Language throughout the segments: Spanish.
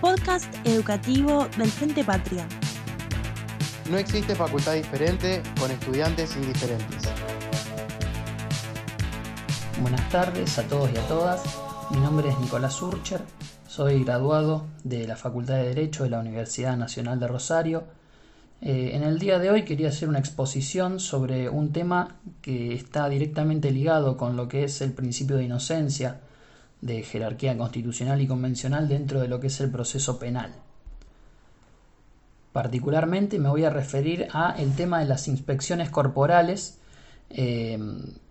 Podcast educativo del Frente Patria. No existe facultad diferente con estudiantes indiferentes. Buenas tardes a todos y a todas. Mi nombre es Nicolás Urcher. Soy graduado de la Facultad de Derecho de la Universidad Nacional de Rosario. Eh, en el día de hoy quería hacer una exposición sobre un tema que está directamente ligado con lo que es el principio de inocencia de jerarquía constitucional y convencional dentro de lo que es el proceso penal. Particularmente me voy a referir a el tema de las inspecciones corporales eh,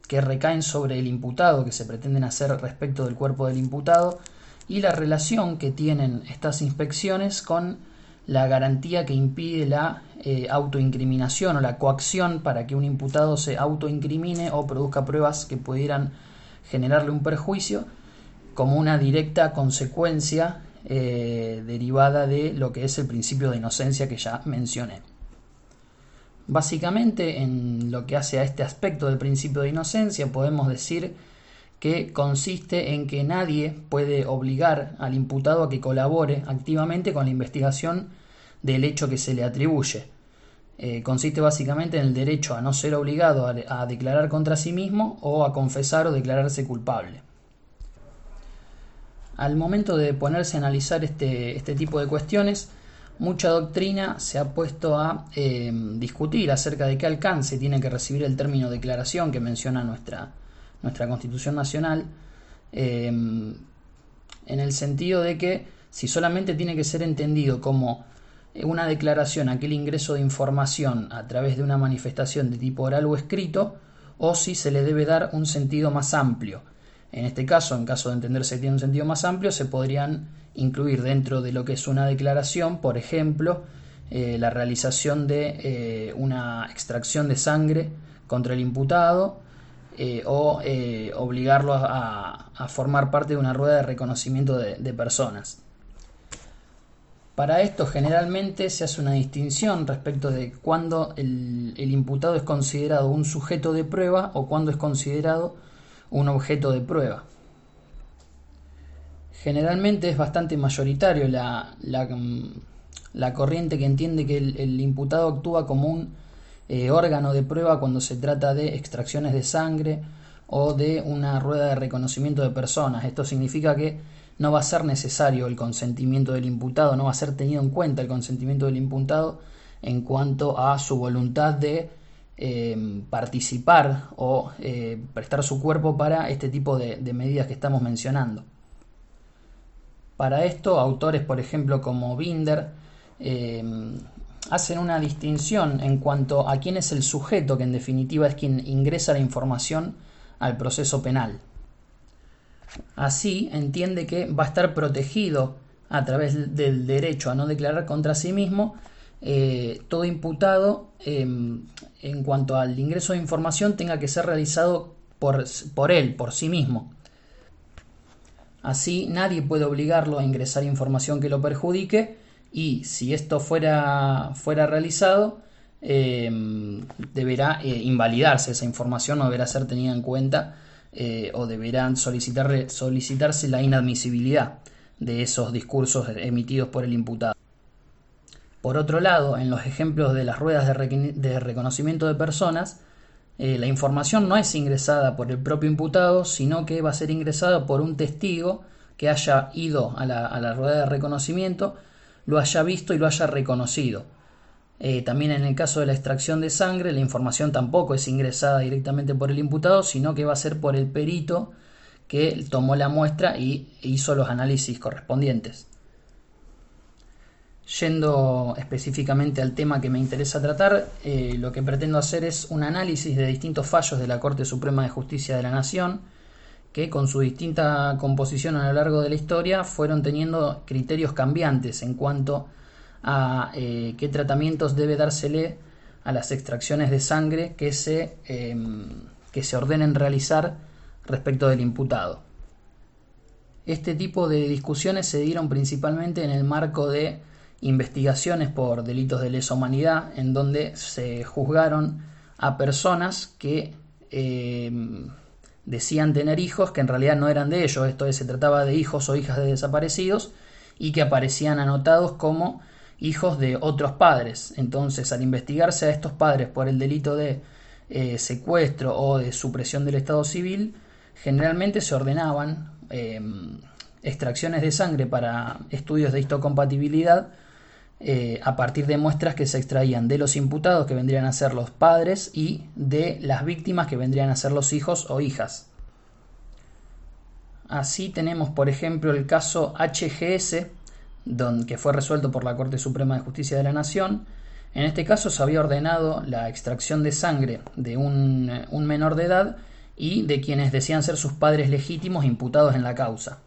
que recaen sobre el imputado, que se pretenden hacer respecto del cuerpo del imputado, y la relación que tienen estas inspecciones con la garantía que impide la eh, autoincriminación o la coacción para que un imputado se autoincrimine o produzca pruebas que pudieran generarle un perjuicio como una directa consecuencia eh, derivada de lo que es el principio de inocencia que ya mencioné. Básicamente, en lo que hace a este aspecto del principio de inocencia, podemos decir que consiste en que nadie puede obligar al imputado a que colabore activamente con la investigación del hecho que se le atribuye. Eh, consiste básicamente en el derecho a no ser obligado a declarar contra sí mismo o a confesar o declararse culpable. Al momento de ponerse a analizar este, este tipo de cuestiones, mucha doctrina se ha puesto a eh, discutir acerca de qué alcance tiene que recibir el término declaración que menciona nuestra, nuestra Constitución Nacional, eh, en el sentido de que si solamente tiene que ser entendido como una declaración, aquel ingreso de información a través de una manifestación de tipo oral o escrito, o si se le debe dar un sentido más amplio, en este caso, en caso de entenderse que tiene un sentido más amplio, se podrían incluir dentro de lo que es una declaración, por ejemplo, eh, la realización de eh, una extracción de sangre contra el imputado eh, o obligarlo a, formar parte de una rueda de reconocimiento de, personas. Para esto generalmente se hace una distinción respecto de cuándo el, el imputado es considerado un sujeto de prueba o cuándo es considerado un objeto de prueba. Generalmente es bastante mayoritario la, la, corriente que entiende que el, imputado actúa como un eh, órgano de prueba cuando se trata de extracciones de sangre o de una rueda de reconocimiento de personas. Esto significa que no va a ser necesario el consentimiento del imputado, no va a ser tenido en cuenta el consentimiento del imputado en cuanto a su voluntad de eh, participar o eh, prestar su cuerpo para este tipo de, medidas que estamos mencionando. Para esto, autores, por ejemplo, como Binder, hacen una distinción en cuanto a quién es el sujeto que en definitiva es quien ingresa la información al proceso penal. Así entiende que va a estar protegido a través del derecho a no declarar contra sí mismo eh, todo imputado em, en cuanto al ingreso de información tenga que ser realizado por, por él, por sí mismo. Así nadie puede obligarlo a ingresar información que lo perjudique y si esto fuera, fuera realizado, em, deberá eh, invalidarse esa información, no deberá ser tenida en cuenta eh, o deberán solicitar, solicitarse la inadmisibilidad de esos discursos emitidos por el imputado. Por otro lado, en los ejemplos de las ruedas de, reconocimiento de personas, eh, la información no es ingresada por el propio imputado, sino que va a ser ingresada por un testigo que haya ido a la, rueda de reconocimiento, lo haya visto y lo haya reconocido. Eh, también en el caso de la extracción de sangre, la información tampoco es ingresada directamente por el imputado, sino que va a ser por el perito que tomó la muestra y hizo los análisis correspondientes. Yendo específicamente al tema que me interesa tratar, eh, lo que pretendo hacer es un análisis de distintos fallos de la Corte Suprema de Justicia de la Nación, que con su distinta composición a lo largo de la historia fueron teniendo criterios cambiantes en cuanto a eh, qué tratamientos debe dársele a las extracciones de sangre que se, em, que se ordenen realizar respecto del imputado. Este tipo de discusiones se dieron principalmente en el marco de investigaciones por delitos de lesa humanidad en donde se juzgaron a personas que eh, decían tener hijos que en realidad no eran de ellos, esto es, se trataba de hijos o hijas de desaparecidos y que aparecían anotados como hijos de otros padres. Entonces, al investigarse a estos padres por el delito de eh, secuestro o de supresión del Estado civil, generalmente se ordenaban em, extracciones de sangre para estudios de histocompatibilidad eh, a partir de muestras que se extraían de los imputados, que vendrían a ser los padres, y de las víctimas, que vendrían a ser los hijos o hijas. Así tenemos, por ejemplo, el caso HGS, que fue resuelto por la Corte Suprema de Justicia de la Nación. En este caso se había ordenado la extracción de sangre de un, un menor de edad y de quienes decían ser sus padres legítimos imputados en la causa.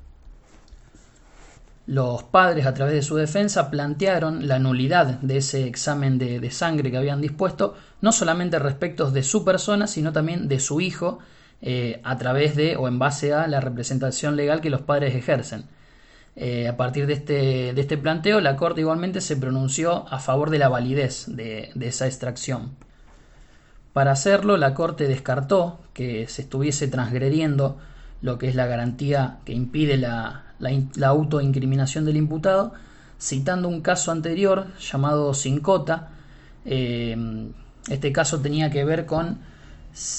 Los padres, a través de su defensa, plantearon la nulidad de ese examen de, sangre que habían dispuesto, no solamente respecto de su persona, sino también de su hijo, eh, a través de o en base a la representación legal que los padres ejercen. Eh, a partir de este, de este, planteo, la Corte igualmente se pronunció a favor de la validez de, de esa extracción. Para hacerlo, la Corte descartó que se estuviese transgrediendo lo que es la garantía que impide la, la, autoincriminación del imputado, citando un caso anterior llamado Sincota. Eh, este caso tenía que ver con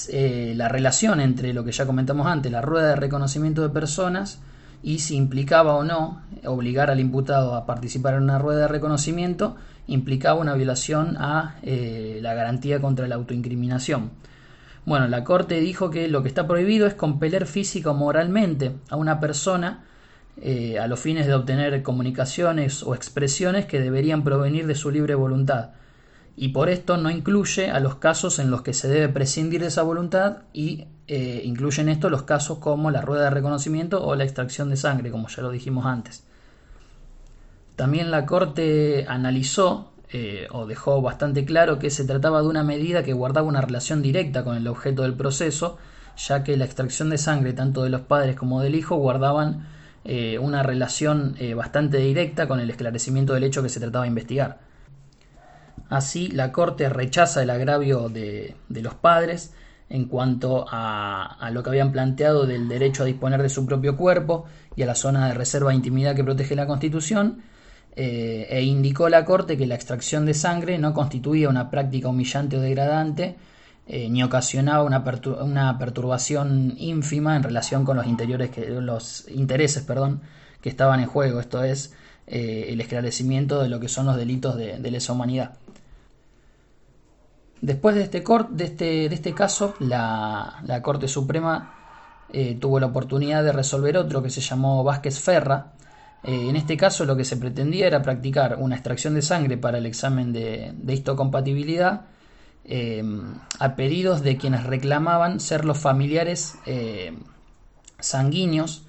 eh, la relación entre lo que ya comentamos antes, la rueda de reconocimiento de personas, y si implicaba o no obligar al imputado a participar en una rueda de reconocimiento, implicaba una violación a eh, la garantía contra la autoincriminación. Bueno, la Corte dijo que lo que está prohibido es compeler física o moralmente a una persona eh, a los fines de obtener comunicaciones o expresiones que deberían provenir de su libre voluntad, y por esto no incluye a los casos en los que se debe prescindir de esa voluntad y eh, incluyen esto los casos como la rueda de reconocimiento o la extracción de sangre, como ya lo dijimos antes. También la Corte analizó eh, o dejó bastante claro que se trataba de una medida que guardaba una relación directa con el objeto del proceso, ya que la extracción de sangre tanto de los padres como del hijo guardaban eh, una relación eh, bastante directa con el esclarecimiento del hecho que se trataba de investigar. Así, la Corte rechaza el agravio de, los padres en cuanto a, lo que habían planteado del derecho a disponer de su propio cuerpo y a la zona de reserva de intimidad que protege la Constitución, eh, e indicó la Corte que la extracción de sangre no constituía una práctica humillante o degradante, eh, ni ocasionaba una, una, perturbación ínfima en relación con los, interiores que, los intereses perdón, que estaban en juego, esto es eh, el esclarecimiento de lo que son los delitos de, lesa humanidad. Después de este, este, de este caso, la, la Corte Suprema eh, tuvo la oportunidad de resolver otro que se llamó Vázquez Ferra. en este caso lo que se pretendía era practicar una extracción de sangre para el examen de, de histocompatibilidad eh, a pedidos de quienes reclamaban ser los familiares eh, sanguíneos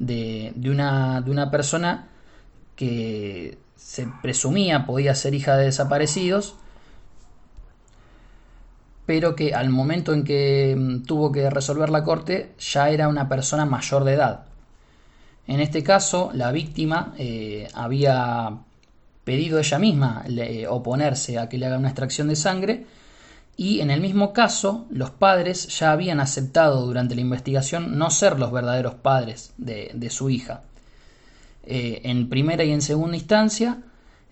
de, una, de, una, persona que se presumía podía ser hija de desaparecidos, pero que al momento en que mm, tuvo que resolver la corte ya era una persona mayor de edad. En este caso, la víctima eh, había pedido ella misma oponerse a que le haga una extracción de sangre y en el mismo caso los padres ya habían aceptado durante la investigación no ser los verdaderos padres de, su hija. Eh, en primera y en segunda instancia,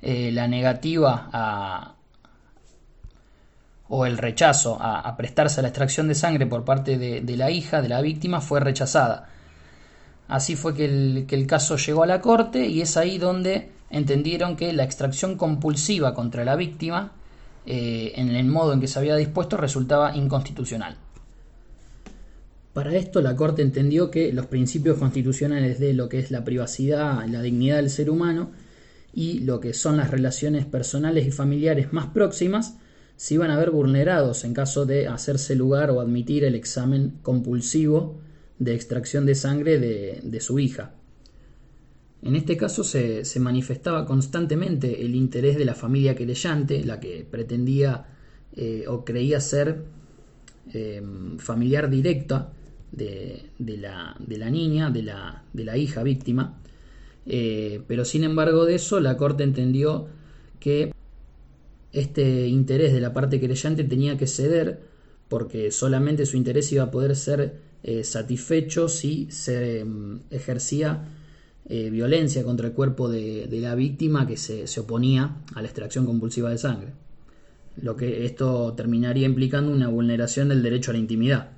eh, la negativa a, o el rechazo a, prestarse a la extracción de sangre por parte de, la hija de la víctima fue rechazada. Así fue que el, que el caso llegó a la corte y es ahí donde entendieron que la extracción compulsiva contra la víctima eh, en el modo en que se había dispuesto resultaba inconstitucional. Para esto la Corte entendió que los principios constitucionales de lo que es la privacidad, la dignidad del ser humano y lo que son las relaciones personales y familiares más próximas se iban a ver vulnerados en caso de hacerse lugar o admitir el examen compulsivo de extracción de sangre de su hija. En este caso se, manifestaba constantemente el interés de la familia querellante, la que pretendía eh, o creía ser eh, familiar directa de, la, niña, de la, hija víctima, eh, pero sin embargo de eso la Corte entendió que este interés de la parte querellante tenía que ceder porque solamente su interés iba a poder ser satisfecho si se mm, ejercía violencia contra el cuerpo de, la víctima que se, se, oponía a la extracción compulsiva de sangre. Lo que esto terminaría implicando una vulneración del derecho a la intimidad.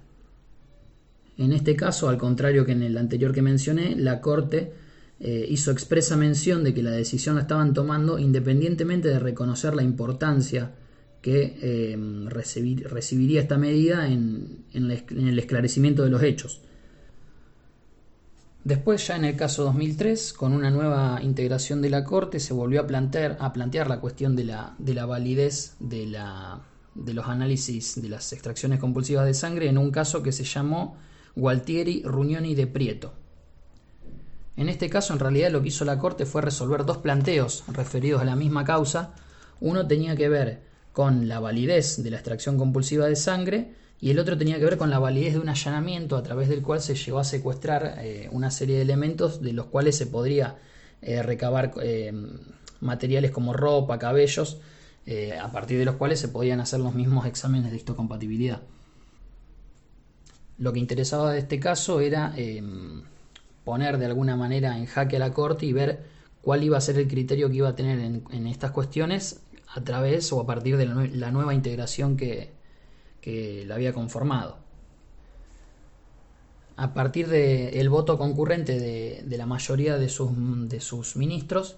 En este caso, al contrario que en el anterior que mencioné, la Corte eh, hizo expresa mención de que la decisión la estaban tomando independientemente de reconocer la importancia que eh, recibiría esta medida en, el esclarecimiento de los hechos. Después, ya en el caso 2003, con una nueva integración de la Corte, se volvió a plantear, a plantear la cuestión de la, de la validez de, la, de los análisis de las extracciones compulsivas de sangre en un caso que se llamó Gualtieri, Rugnoni de Prieto. En este caso, en realidad, lo que hizo la Corte fue resolver dos planteos referidos a la misma causa. Uno tenía que ver con la validez de la extracción compulsiva de sangre y el otro tenía que ver con la validez de un allanamiento a través del cual se llegó a secuestrar eh, una serie de elementos de los cuales se podría eh, recabar eh, materiales como ropa, cabellos, a partir de los cuales se podían hacer los mismos exámenes de histocompatibilidad. Lo que interesaba de este caso era em, poner de alguna manera en jaque a la Corte y ver cuál iba a ser el criterio que iba a tener en, estas cuestiones a través o a partir de la, nueva integración que, la había conformado. A partir del voto concurrente de, la mayoría de sus, de sus ministros,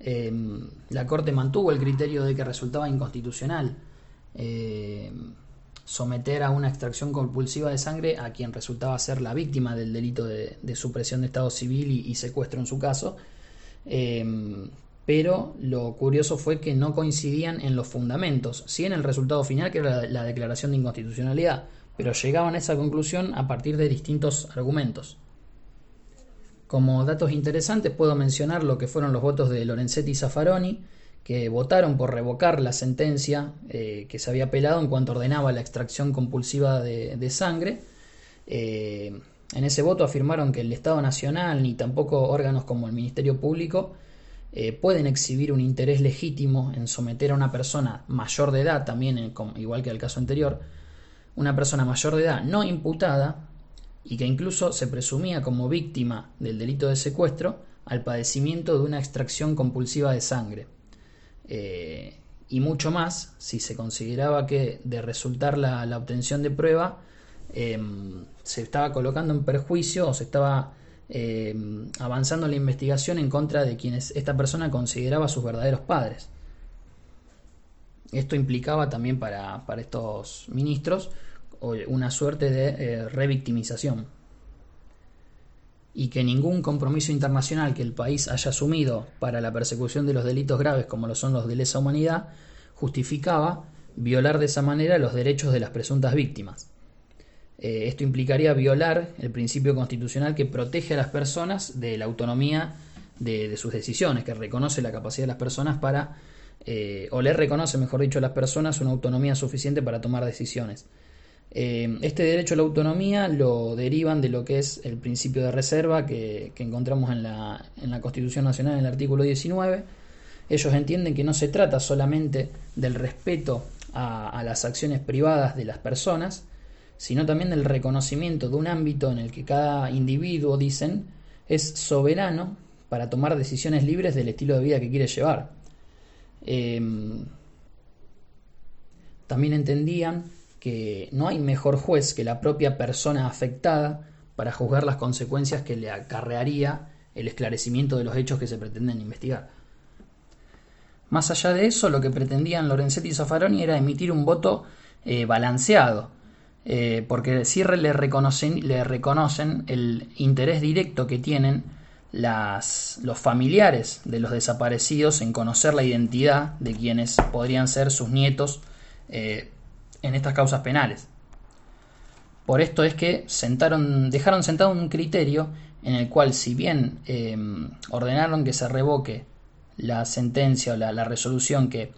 em, la Corte mantuvo el criterio de que resultaba inconstitucional em, someter a una extracción compulsiva de sangre a quien resultaba ser la víctima del delito de, supresión de Estado civil y, secuestro en su caso. Em, pero lo curioso fue que no coincidían en los fundamentos, sí en el resultado final, que era la, declaración de inconstitucionalidad, pero llegaban a esa conclusión a partir de distintos argumentos. Como datos interesantes puedo mencionar lo que fueron los votos de Lorenzetti y Zaffaroni, que votaron por revocar la sentencia eh, que se había apelado en cuanto ordenaba la extracción compulsiva de, sangre. Eh, en ese voto afirmaron que el Estado Nacional ni tampoco órganos como el Ministerio Público eh, pueden exhibir un interés legítimo en someter a una persona mayor de edad, también igual que el caso anterior, una persona mayor de edad no imputada y que incluso se presumía como víctima del delito de secuestro al padecimiento de una extracción compulsiva de sangre. Eh, y mucho más si se consideraba que de resultar la, obtención de prueba em, se estaba colocando en perjuicio o se estaba em, avanzando la investigación en contra de quienes esta persona consideraba sus verdaderos padres. Esto implicaba también para, estos ministros una suerte de eh, revictimización y que ningún compromiso internacional que el país haya asumido para la persecución de los delitos graves como lo son los de lesa humanidad justificaba violar de esa manera los derechos de las presuntas víctimas. Eh, esto implicaría violar el principio constitucional que protege a las personas de la autonomía de, sus decisiones, que reconoce la capacidad de las personas para, eh, o le reconoce, mejor dicho, a las personas una autonomía suficiente para tomar decisiones. Eh, este derecho a la autonomía lo derivan de lo que es el principio de reserva que, encontramos en la, Constitución Nacional en el artículo 19. Ellos entienden que no se trata solamente del respeto a, las acciones privadas de las personas, sino también del reconocimiento de un ámbito en el que cada individuo, dicen, es soberano para tomar decisiones libres del estilo de vida que quiere llevar. Eh, también entendían que no hay mejor juez que la propia persona afectada para juzgar las consecuencias que le acarrearía el esclarecimiento de los hechos que se pretenden investigar. Más allá de eso, lo que pretendían Lorenzetti y Zaffaroni era emitir un voto eh, balanceado, eh, porque sí le reconocen, le reconocen el interés directo que tienen las, los familiares de los desaparecidos en conocer la identidad de quienes podrían ser sus nietos eh, en estas causas penales. Por esto es que sentaron, dejaron sentado un criterio en el cual, si bien em, ordenaron que se revoque la sentencia o la, resolución que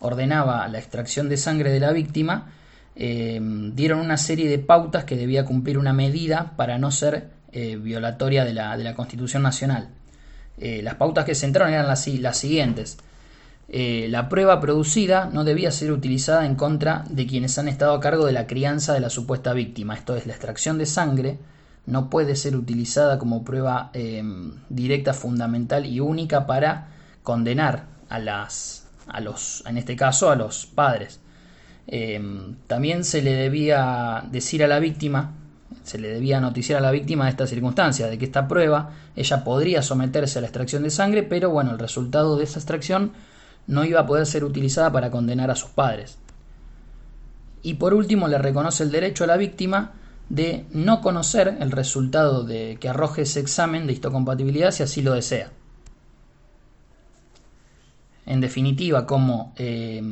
ordenaba la extracción de sangre de la víctima, em, dieron una serie de pautas que debía cumplir una medida para no ser eh, violatoria de la, de la, Constitución Nacional. Eh, las pautas que se sentaron eran las, las siguientes. eh, la prueba producida no debía ser utilizada en contra de quienes han estado a cargo de la crianza de la supuesta víctima. Esto es, la extracción de sangre no puede ser utilizada como prueba eh, directa, fundamental y única para condenar a las, a los, en este caso, a los padres. Eh, también se le debía decir a la víctima, se le debía noticiar a la víctima de esta circunstancia, de que esta prueba ella podría someterse a la extracción de sangre, pero bueno, el resultado de esa extracción no iba a poder ser utilizada para condenar a sus padres. Y por último, le reconoce el derecho a la víctima de no conocer el resultado de que arroje ese examen de histocompatibilidad si así lo desea. En definitiva, como eh,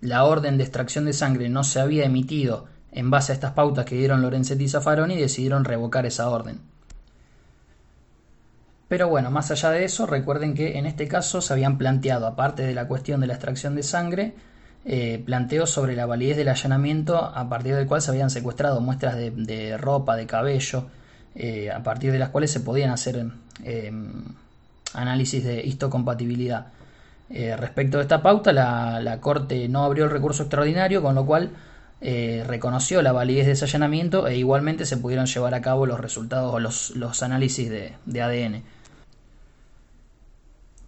la orden de extracción de sangre no se había emitido en base a estas pautas que dieron Lorenzetti y Zaffaroni, decidieron revocar esa orden. Pero bueno, más allá de eso, recuerden que en este caso se habían planteado, aparte de la cuestión de la extracción de sangre, eh, planteos sobre la validez del allanamiento a partir del cual se habían secuestrado muestras de, ropa, de cabello, eh, a partir de las cuales se podían hacer eh, análisis de histocompatibilidad. Respecto a esta pauta, la, Corte no abrió el recurso extraordinario, con lo cual reconoció la validez de ese allanamiento e igualmente se pudieron llevar a cabo los resultados o los, análisis de ADN.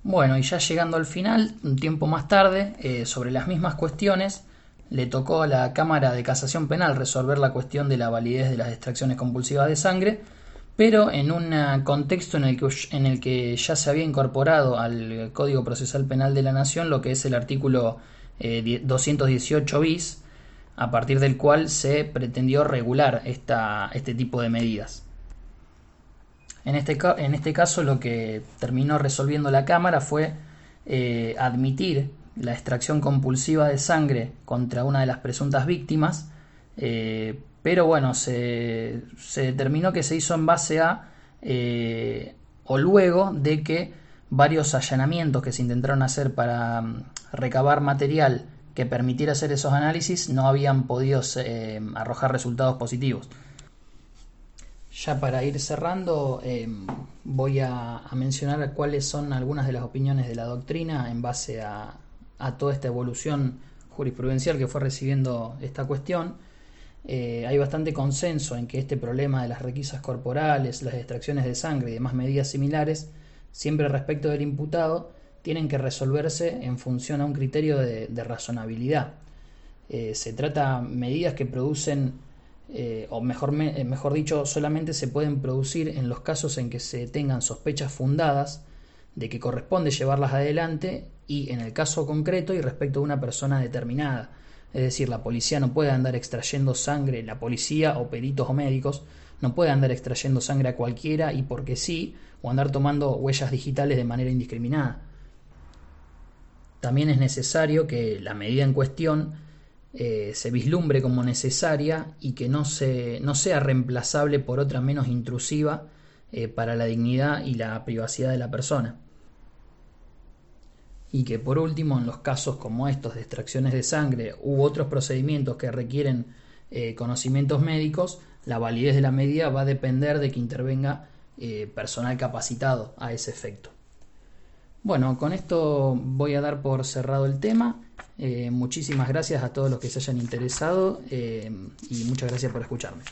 Bueno, y ya llegando al final, un tiempo más tarde, eh, sobre las mismas cuestiones, le tocó a la Cámara de Casación Penal resolver la cuestión de la validez de las extracciones compulsivas de sangre, pero en un contexto en el, que, en el que ya se había incorporado al Código Procesal Penal de la Nación lo que es el artículo 218 eh, bis, a partir del cual se pretendió regular esta, este tipo de medidas. En este, en este caso lo que terminó resolviendo la Cámara fue eh, admitir la extracción compulsiva de sangre contra una de las presuntas víctimas, eh, pero bueno, se, determinó que se hizo en base a eh, o luego de que varios allanamientos que se intentaron hacer para mm, recabar material que permitiera hacer esos análisis no habían podido arrojar resultados positivos. Ya para ir cerrando, em, voy a, mencionar cuáles son algunas de las opiniones de la doctrina en base a, toda esta evolución jurisprudencial que fue recibiendo esta cuestión. Eh, hay bastante consenso en que este problema de las requisas corporales, las extracciones de sangre y demás medidas similares, siempre respecto del imputado, tienen que resolverse en función a un criterio de, razonabilidad. Eh, se trata de medidas que producen eh, o mejor, mejor dicho, solamente se pueden producir en los casos en que se tengan sospechas fundadas de que corresponde llevarlas adelante y en el caso concreto y respecto a una persona determinada. Es decir, la policía no puede andar extrayendo sangre, la policía o peritos o médicos no puede andar extrayendo sangre a cualquiera y porque sí, o andar tomando huellas digitales de manera indiscriminada. También es necesario que la medida en cuestión eh, se vislumbre como necesaria y que no, se, no sea reemplazable por otra menos intrusiva eh, para la dignidad y la privacidad de la persona. Y que por último, en los casos como estos de extracciones de sangre u otros procedimientos que requieren eh, conocimientos médicos, la validez de la medida va a depender de que intervenga personal capacitado a ese efecto. Bueno, con esto voy a dar por cerrado el tema. Eh, muchísimas gracias a todos los que se hayan interesado eh, y muchas gracias por escucharme.